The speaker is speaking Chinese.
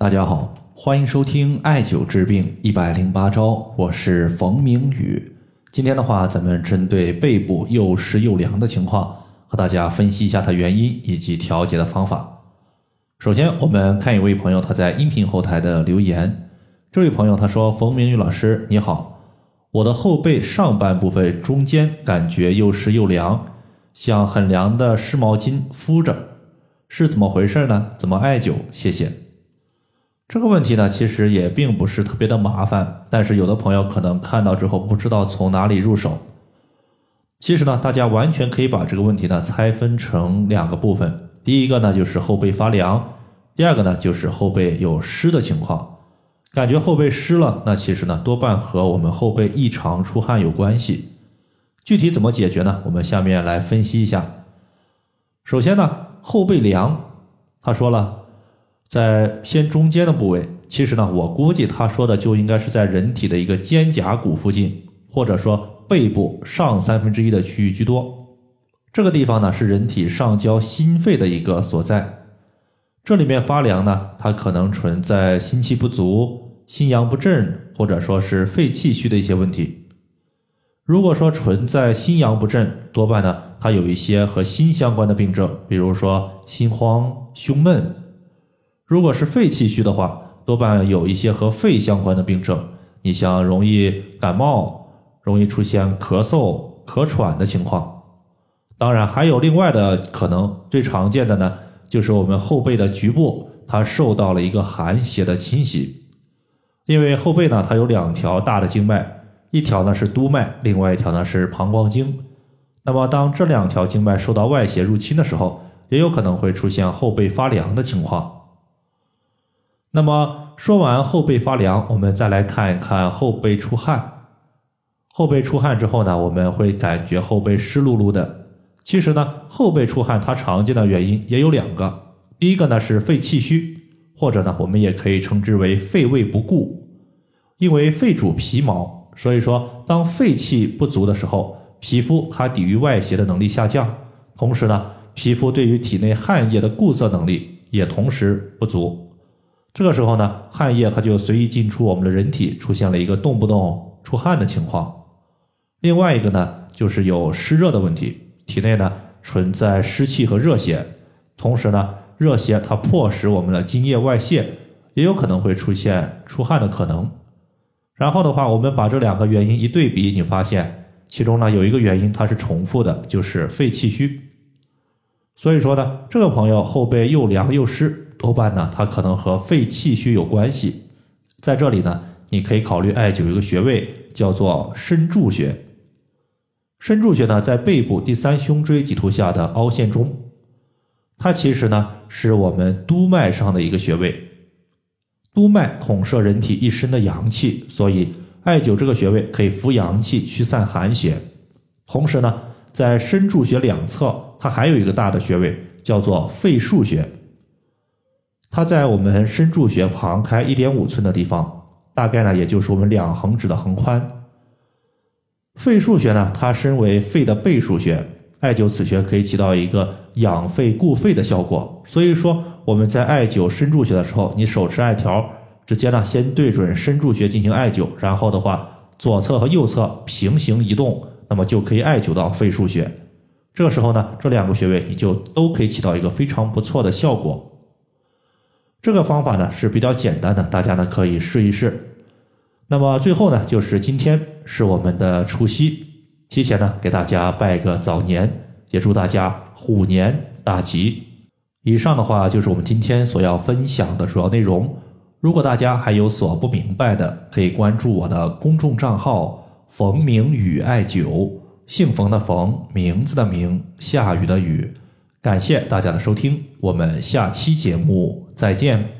大家好，欢迎收听艾灸治病一百零八招，我是冯明宇。今天的话，咱们针对背部又湿又凉的情况，和大家分析一下它原因以及调节的方法。首先，我们看一位朋友他在音频后台的留言。这位朋友他说：“冯明宇老师你好，我的后背上半部分中间感觉又湿又凉，像很凉的湿毛巾敷着，是怎么回事呢？怎么艾灸？谢谢。”这个问题呢，其实也并不是特别的麻烦，但是有的朋友可能看到之后不知道从哪里入手。其实呢，大家完全可以把这个问题呢拆分成两个部分，第一个呢就是后背发凉，第二个呢就是后背有湿的情况。感觉后背湿了，那其实呢多半和我们后背异常出汗有关系。具体怎么解决呢？我们下面来分析一下。首先呢，后背凉，他说了。在偏中间的部位，其实呢，我估计他说的就应该是在人体的一个肩胛骨附近，或者说背部上三分之一的区域居多。这个地方呢，是人体上焦心肺的一个所在。这里面发凉呢，它可能存在心气不足、心阳不振，或者说是肺气虚的一些问题。如果说存在心阳不振，多半呢，它有一些和心相关的病症，比如说心慌、胸闷。如果是肺气虚的话，多半有一些和肺相关的病症。你像容易感冒，容易出现咳嗽、咳喘的情况。当然，还有另外的可能，最常见的呢，就是我们后背的局部它受到了一个寒邪的侵袭。因为后背呢，它有两条大的经脉，一条呢是督脉，另外一条呢是膀胱经。那么，当这两条经脉受到外邪入侵的时候，也有可能会出现后背发凉的情况。那么说完后背发凉，我们再来看一看后背出汗。后背出汗之后呢，我们会感觉后背湿漉漉的。其实呢，后背出汗它常见的原因也有两个。第一个呢是肺气虚，或者呢我们也可以称之为肺胃不固。因为肺主皮毛，所以说当肺气不足的时候，皮肤它抵御外邪的能力下降，同时呢，皮肤对于体内汗液的固涩能力也同时不足。这个时候呢，汗液它就随意进出我们的人体，出现了一个动不动出汗的情况。另外一个呢，就是有湿热的问题，体内呢存在湿气和热邪，同时呢，热邪它迫使我们的津液外泄，也有可能会出现出汗的可能。然后的话，我们把这两个原因一对比，你发现其中呢有一个原因它是重复的，就是肺气虚。所以说呢，这个朋友后背又凉又湿。多半呢，它可能和肺气虚有关系。在这里呢，你可以考虑艾灸一个穴位，叫做身柱穴。身柱穴呢，在背部第三胸椎棘突下的凹陷中，它其实呢是我们督脉上的一个穴位。督脉统摄人体一身的阳气，所以艾灸这个穴位可以扶阳气、驱散寒邪。同时呢，在身柱穴两侧，它还有一个大的穴位，叫做肺腧穴。它在我们身柱穴旁开一点五寸的地方，大概呢也就是我们两横指的横宽。肺腧穴呢，它身为肺的背腧穴，艾灸此穴可以起到一个养肺固肺的效果。所以说我们在艾灸身柱穴的时候，你手持艾条，直接呢先对准身柱穴进行艾灸，然后的话左侧和右侧平行移动，那么就可以艾灸到肺腧穴。这个时候呢，这两个穴位你就都可以起到一个非常不错的效果。这个方法呢是比较简单的，大家呢可以试一试。那么最后呢，就是今天是我们的除夕，提前呢给大家拜个早年，也祝大家虎年大吉。以上的话就是我们今天所要分享的主要内容。如果大家还有所不明白的，可以关注我的公众账号“冯明宇艾灸”，姓冯的冯，名字的名，下雨的雨。感谢大家的收听，我们下期节目再见。